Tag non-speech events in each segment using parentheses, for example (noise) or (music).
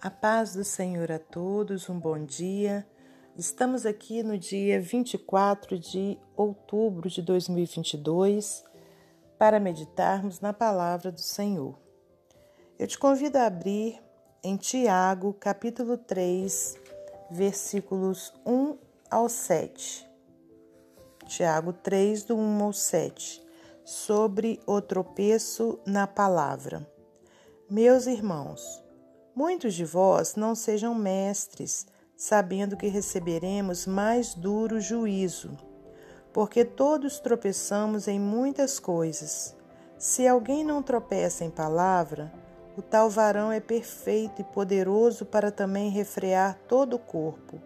A paz do Senhor a todos, um bom dia. Estamos aqui no dia 24 de outubro de 2022 para meditarmos na palavra do Senhor. Eu te convido a abrir em Tiago, capítulo 3, versículos 1 ao 7. Tiago 3, do 1 ao 7, sobre o tropeço na palavra. Meus irmãos, Muitos de vós não sejam mestres, sabendo que receberemos mais duro juízo, porque todos tropeçamos em muitas coisas. Se alguém não tropeça em palavra, o tal varão é perfeito e poderoso para também refrear todo o corpo.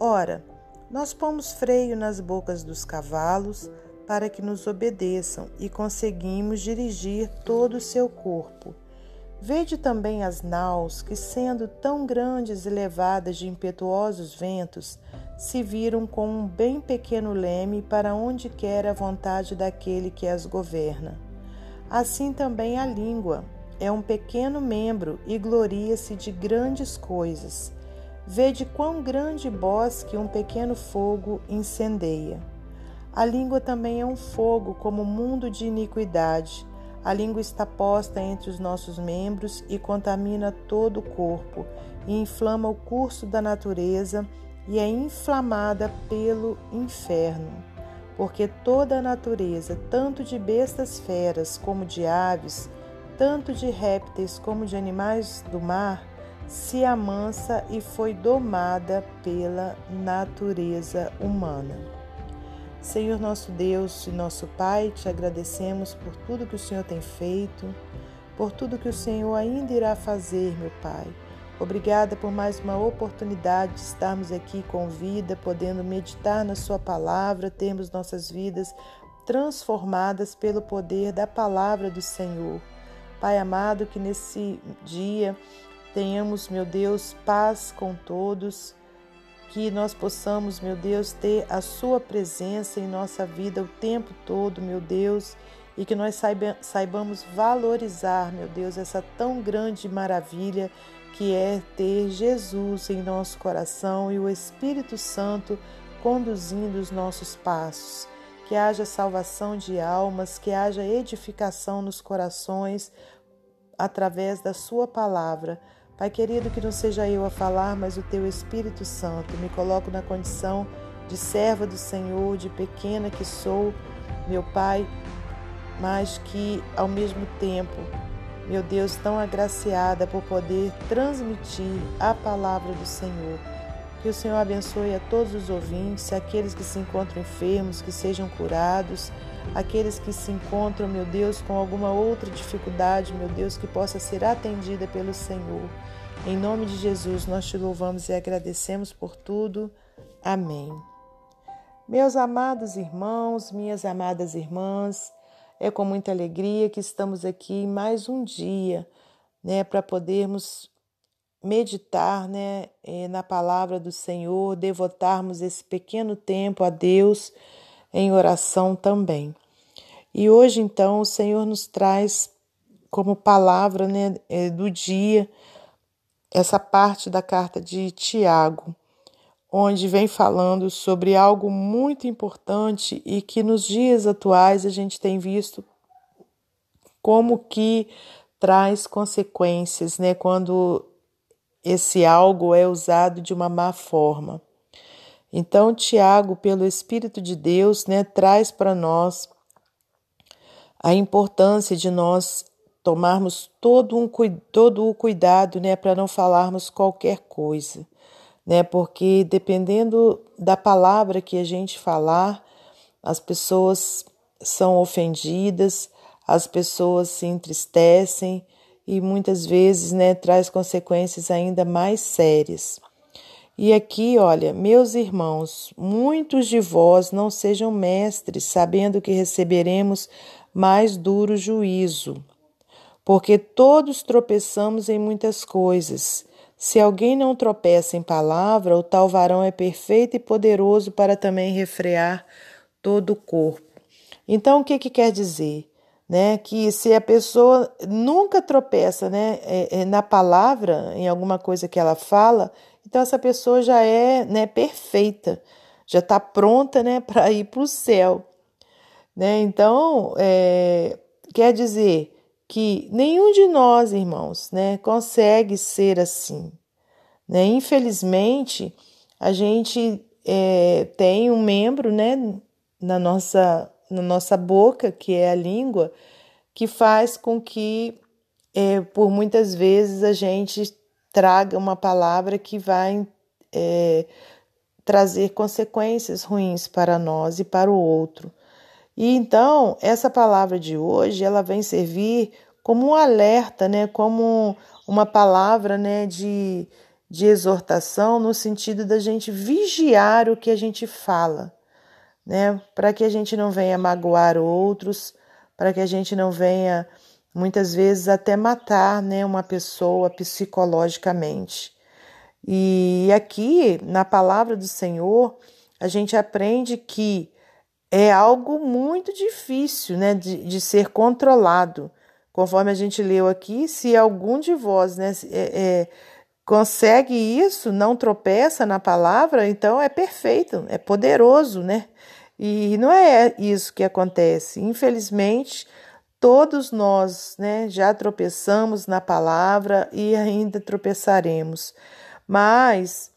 Ora, nós pomos freio nas bocas dos cavalos para que nos obedeçam e conseguimos dirigir todo o seu corpo. Vede também as naus que, sendo tão grandes e levadas de impetuosos ventos, se viram com um bem pequeno leme para onde quer a vontade daquele que as governa. Assim também a língua é um pequeno membro e gloria-se de grandes coisas. Vede quão grande bosque um pequeno fogo incendeia. A língua também é um fogo como mundo de iniquidade a língua está posta entre os nossos membros e contamina todo o corpo, e inflama o curso da natureza e é inflamada pelo inferno. Porque toda a natureza, tanto de bestas feras como de aves, tanto de répteis como de animais do mar, se amansa e foi domada pela natureza humana. Senhor nosso Deus e nosso Pai, te agradecemos por tudo que o Senhor tem feito, por tudo que o Senhor ainda irá fazer, meu Pai. Obrigada por mais uma oportunidade de estarmos aqui com vida, podendo meditar na Sua palavra, termos nossas vidas transformadas pelo poder da palavra do Senhor. Pai amado, que nesse dia tenhamos, meu Deus, paz com todos que nós possamos, meu Deus, ter a Sua presença em nossa vida o tempo todo, meu Deus, e que nós saiba, saibamos valorizar, meu Deus, essa tão grande maravilha que é ter Jesus em nosso coração e o Espírito Santo conduzindo os nossos passos. Que haja salvação de almas, que haja edificação nos corações através da Sua palavra Pai querido, que não seja eu a falar, mas o teu Espírito Santo. Me coloco na condição de serva do Senhor, de pequena que sou, meu Pai, mas que ao mesmo tempo, meu Deus, tão agraciada por poder transmitir a palavra do Senhor. Que o Senhor abençoe a todos os ouvintes, aqueles que se encontram enfermos, que sejam curados, aqueles que se encontram, meu Deus, com alguma outra dificuldade, meu Deus, que possa ser atendida pelo Senhor. Em nome de Jesus, nós te louvamos e agradecemos por tudo. Amém. Meus amados irmãos, minhas amadas irmãs, é com muita alegria que estamos aqui mais um dia, né, para podermos meditar né, eh, na palavra do Senhor, devotarmos esse pequeno tempo a Deus em oração também. E hoje, então, o Senhor nos traz como palavra né, eh, do dia essa parte da carta de Tiago, onde vem falando sobre algo muito importante e que nos dias atuais a gente tem visto como que traz consequências, né, quando esse algo é usado de uma má forma. Então, Tiago, pelo Espírito de Deus, né, traz para nós a importância de nós tomarmos todo, um, todo o cuidado né, para não falarmos qualquer coisa, né, porque dependendo da palavra que a gente falar, as pessoas são ofendidas, as pessoas se entristecem, e muitas vezes né, traz consequências ainda mais sérias. E aqui, olha, meus irmãos, muitos de vós não sejam mestres, sabendo que receberemos mais duro juízo. Porque todos tropeçamos em muitas coisas. Se alguém não tropeça em palavra, o tal varão é perfeito e poderoso para também refrear todo o corpo. Então, o que, que quer dizer? Né? Que se a pessoa nunca tropeça, né, é, é, na palavra, em alguma coisa que ela fala, então essa pessoa já é, né, perfeita, já está pronta, né, (laughs) para ir para o céu, né? Então, é, quer dizer que nenhum de nós, irmãos, né, consegue ser assim, né? Infelizmente, a gente é, tem um membro, né, na nossa na nossa boca, que é a língua, que faz com que, é, por muitas vezes, a gente traga uma palavra que vai é, trazer consequências ruins para nós e para o outro. E então, essa palavra de hoje, ela vem servir como um alerta, né, como uma palavra né, de, de exortação, no sentido da gente vigiar o que a gente fala né? Para que a gente não venha magoar outros, para que a gente não venha muitas vezes até matar, né, uma pessoa psicologicamente. E aqui na palavra do Senhor, a gente aprende que é algo muito difícil, né, de, de ser controlado. Conforme a gente leu aqui, se algum de vós, né, é, é, consegue isso, não tropeça na palavra, então é perfeito, é poderoso, né? E não é isso que acontece. Infelizmente, todos nós né, já tropeçamos na palavra e ainda tropeçaremos. Mas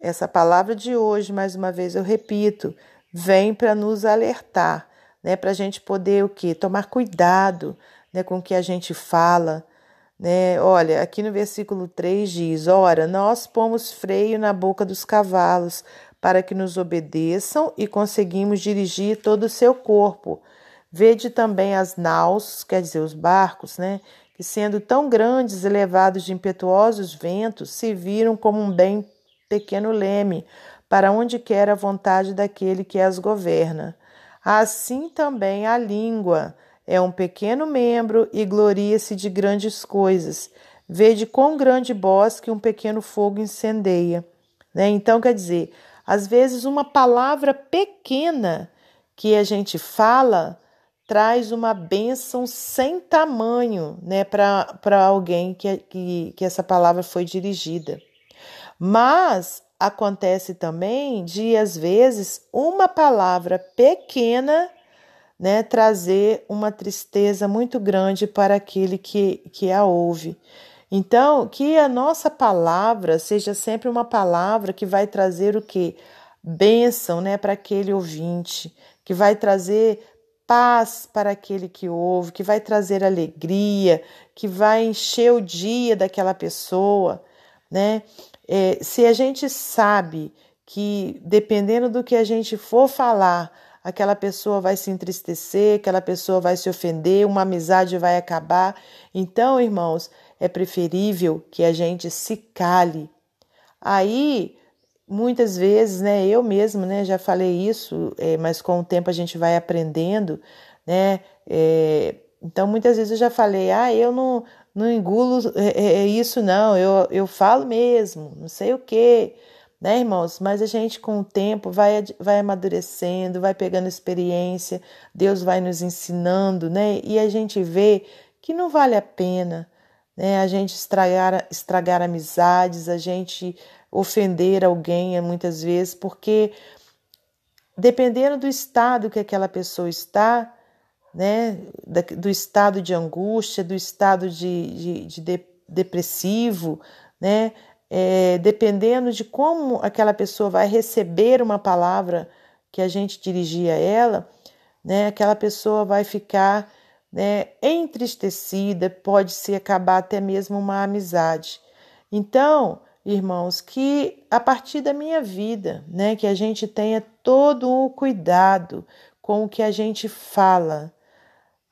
essa palavra de hoje, mais uma vez eu repito, vem para nos alertar, né, para a gente poder o quê? Tomar cuidado né, com o que a gente fala. Né? Olha, aqui no versículo 3 diz: Ora, nós pomos freio na boca dos cavalos para que nos obedeçam e conseguimos dirigir todo o seu corpo. Vede também as naus, quer dizer, os barcos, né? Que sendo tão grandes e levados de impetuosos ventos, se viram como um bem pequeno leme, para onde quer a vontade daquele que as governa. Assim também a língua é um pequeno membro e gloria-se de grandes coisas. Vede quão grande bosque um pequeno fogo incendeia. Né? Então, quer dizer, às vezes, uma palavra pequena que a gente fala traz uma bênção sem tamanho né, para alguém que, que, que essa palavra foi dirigida. Mas acontece também de, às vezes, uma palavra pequena né, trazer uma tristeza muito grande para aquele que, que a ouve. Então, que a nossa palavra seja sempre uma palavra que vai trazer o que? Bênção né, para aquele ouvinte, que vai trazer paz para aquele que ouve, que vai trazer alegria, que vai encher o dia daquela pessoa, né? É, se a gente sabe que dependendo do que a gente for falar, aquela pessoa vai se entristecer, aquela pessoa vai se ofender, uma amizade vai acabar. Então, irmãos, é preferível que a gente se cale. Aí, muitas vezes, né, eu mesmo, né, já falei isso, é, mas com o tempo a gente vai aprendendo, né, é, então muitas vezes eu já falei, ah, eu não, não engulo é, é, é isso não, eu, eu falo mesmo, não sei o quê, né, irmãos? Mas a gente com o tempo vai, vai amadurecendo, vai pegando experiência, Deus vai nos ensinando, né, e a gente vê que não vale a pena, né? A gente estragar, estragar amizades, a gente ofender alguém muitas vezes, porque dependendo do estado que aquela pessoa está, né, do estado de angústia, do estado de, de, de depressivo, né, é, dependendo de como aquela pessoa vai receber uma palavra que a gente dirigir a ela, né, aquela pessoa vai ficar né, entristecida, pode se acabar até mesmo uma amizade. Então, irmãos, que a partir da minha vida, né, que a gente tenha todo o cuidado com o que a gente fala,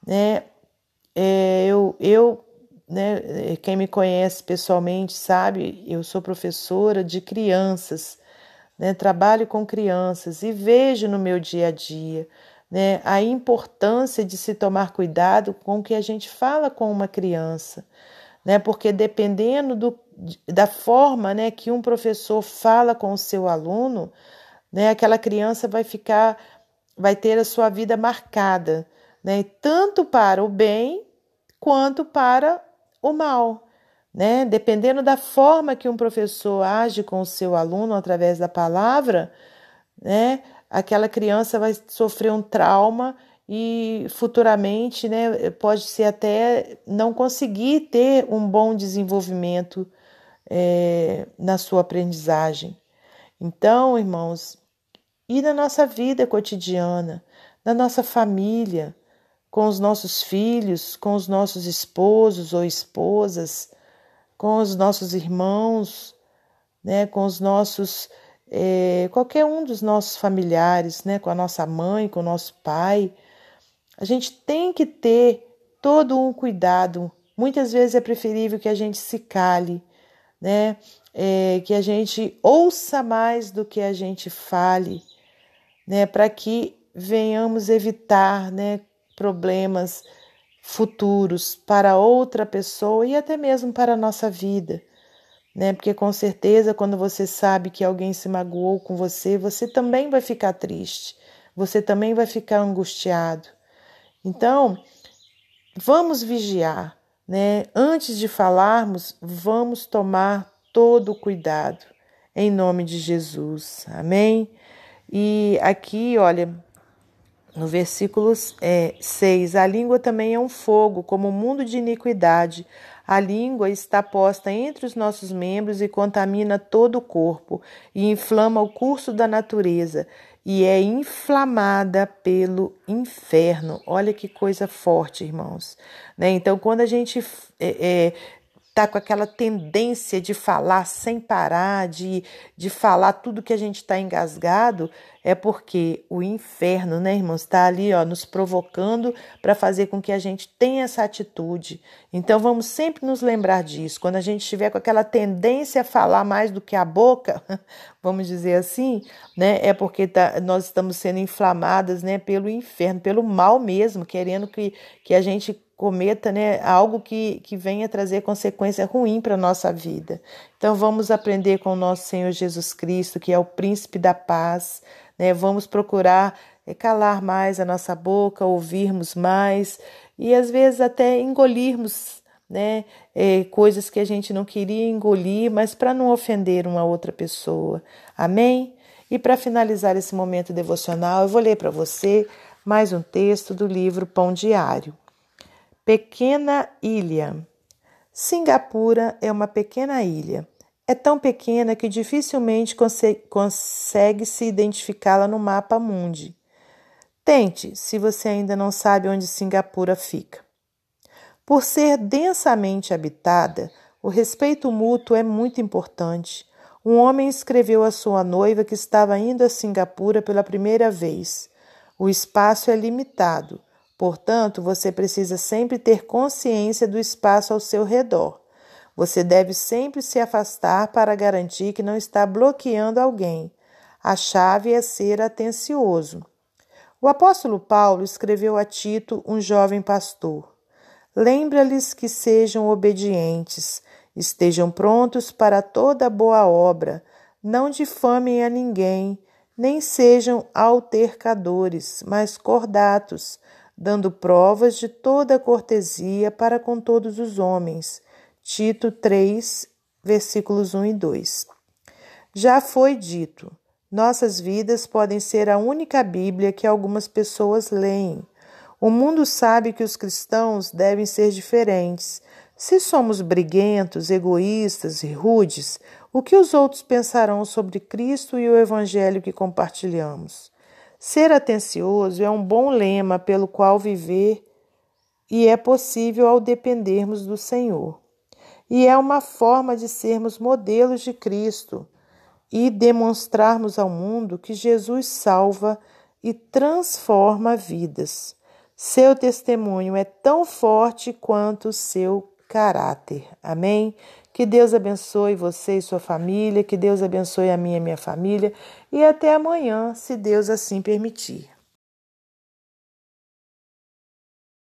né? É, eu, eu, né, quem me conhece pessoalmente sabe, eu sou professora de crianças, né, trabalho com crianças e vejo no meu dia a dia né, a importância de se tomar cuidado com o que a gente fala com uma criança, né, porque dependendo do, da forma né, que um professor fala com o seu aluno, né, aquela criança vai ficar, vai ter a sua vida marcada, né? Tanto para o bem quanto para o mal, né? Dependendo da forma que um professor age com o seu aluno através da palavra, né? Aquela criança vai sofrer um trauma e futuramente, né, pode ser até não conseguir ter um bom desenvolvimento é, na sua aprendizagem. Então, irmãos, e na nossa vida cotidiana, na nossa família, com os nossos filhos, com os nossos esposos ou esposas, com os nossos irmãos, né, com os nossos é, qualquer um dos nossos familiares, né, com a nossa mãe, com o nosso pai, a gente tem que ter todo um cuidado. Muitas vezes é preferível que a gente se cale, né? É, que a gente ouça mais do que a gente fale, né? Para que venhamos evitar, né? Problemas futuros para outra pessoa e até mesmo para a nossa vida, né? Porque com certeza quando você sabe que alguém se magoou com você, você também vai ficar triste, você também vai ficar angustiado. Então, vamos vigiar, né? Antes de falarmos, vamos tomar todo o cuidado, em nome de Jesus. Amém? E aqui, olha, no versículo é, 6, a língua também é um fogo, como um mundo de iniquidade. A língua está posta entre os nossos membros e contamina todo o corpo, e inflama o curso da natureza, e é inflamada pelo inferno. Olha que coisa forte, irmãos. Né? Então, quando a gente é, é, tá com aquela tendência de falar sem parar, de, de falar tudo que a gente está engasgado, é porque o inferno, né, irmãos, está ali, ó, nos provocando para fazer com que a gente tenha essa atitude. Então vamos sempre nos lembrar disso. Quando a gente estiver com aquela tendência a falar mais do que a boca, (laughs) vamos dizer assim, né, é porque tá, nós estamos sendo inflamadas, né, pelo inferno, pelo mal mesmo, querendo que, que a gente cometa né, algo que, que venha trazer consequência ruim para a nossa vida. Então vamos aprender com o nosso Senhor Jesus Cristo, que é o príncipe da paz. Né? Vamos procurar é, calar mais a nossa boca, ouvirmos mais e às vezes até engolirmos né, é, coisas que a gente não queria engolir, mas para não ofender uma outra pessoa. Amém? E para finalizar esse momento devocional, eu vou ler para você mais um texto do livro Pão Diário. Pequena ilha. Singapura é uma pequena ilha. É tão pequena que dificilmente consegue, consegue se identificá-la no mapa mundi. Tente, se você ainda não sabe onde Singapura fica. Por ser densamente habitada, o respeito mútuo é muito importante. Um homem escreveu à sua noiva que estava indo a Singapura pela primeira vez. O espaço é limitado Portanto, você precisa sempre ter consciência do espaço ao seu redor. Você deve sempre se afastar para garantir que não está bloqueando alguém. A chave é ser atencioso. O apóstolo Paulo escreveu a Tito, um jovem pastor: Lembra-lhes que sejam obedientes, estejam prontos para toda boa obra, não difamem a ninguém, nem sejam altercadores, mas cordatos dando provas de toda cortesia para com todos os homens. Tito 3, versículos 1 e 2. Já foi dito, nossas vidas podem ser a única Bíblia que algumas pessoas leem. O mundo sabe que os cristãos devem ser diferentes. Se somos briguentos, egoístas e rudes, o que os outros pensarão sobre Cristo e o Evangelho que compartilhamos? Ser atencioso é um bom lema pelo qual viver e é possível ao dependermos do Senhor. E é uma forma de sermos modelos de Cristo e demonstrarmos ao mundo que Jesus salva e transforma vidas. Seu testemunho é tão forte quanto o seu caráter. Amém? Que Deus abençoe você e sua família, que Deus abençoe a minha e minha família, e até amanhã, se Deus assim permitir.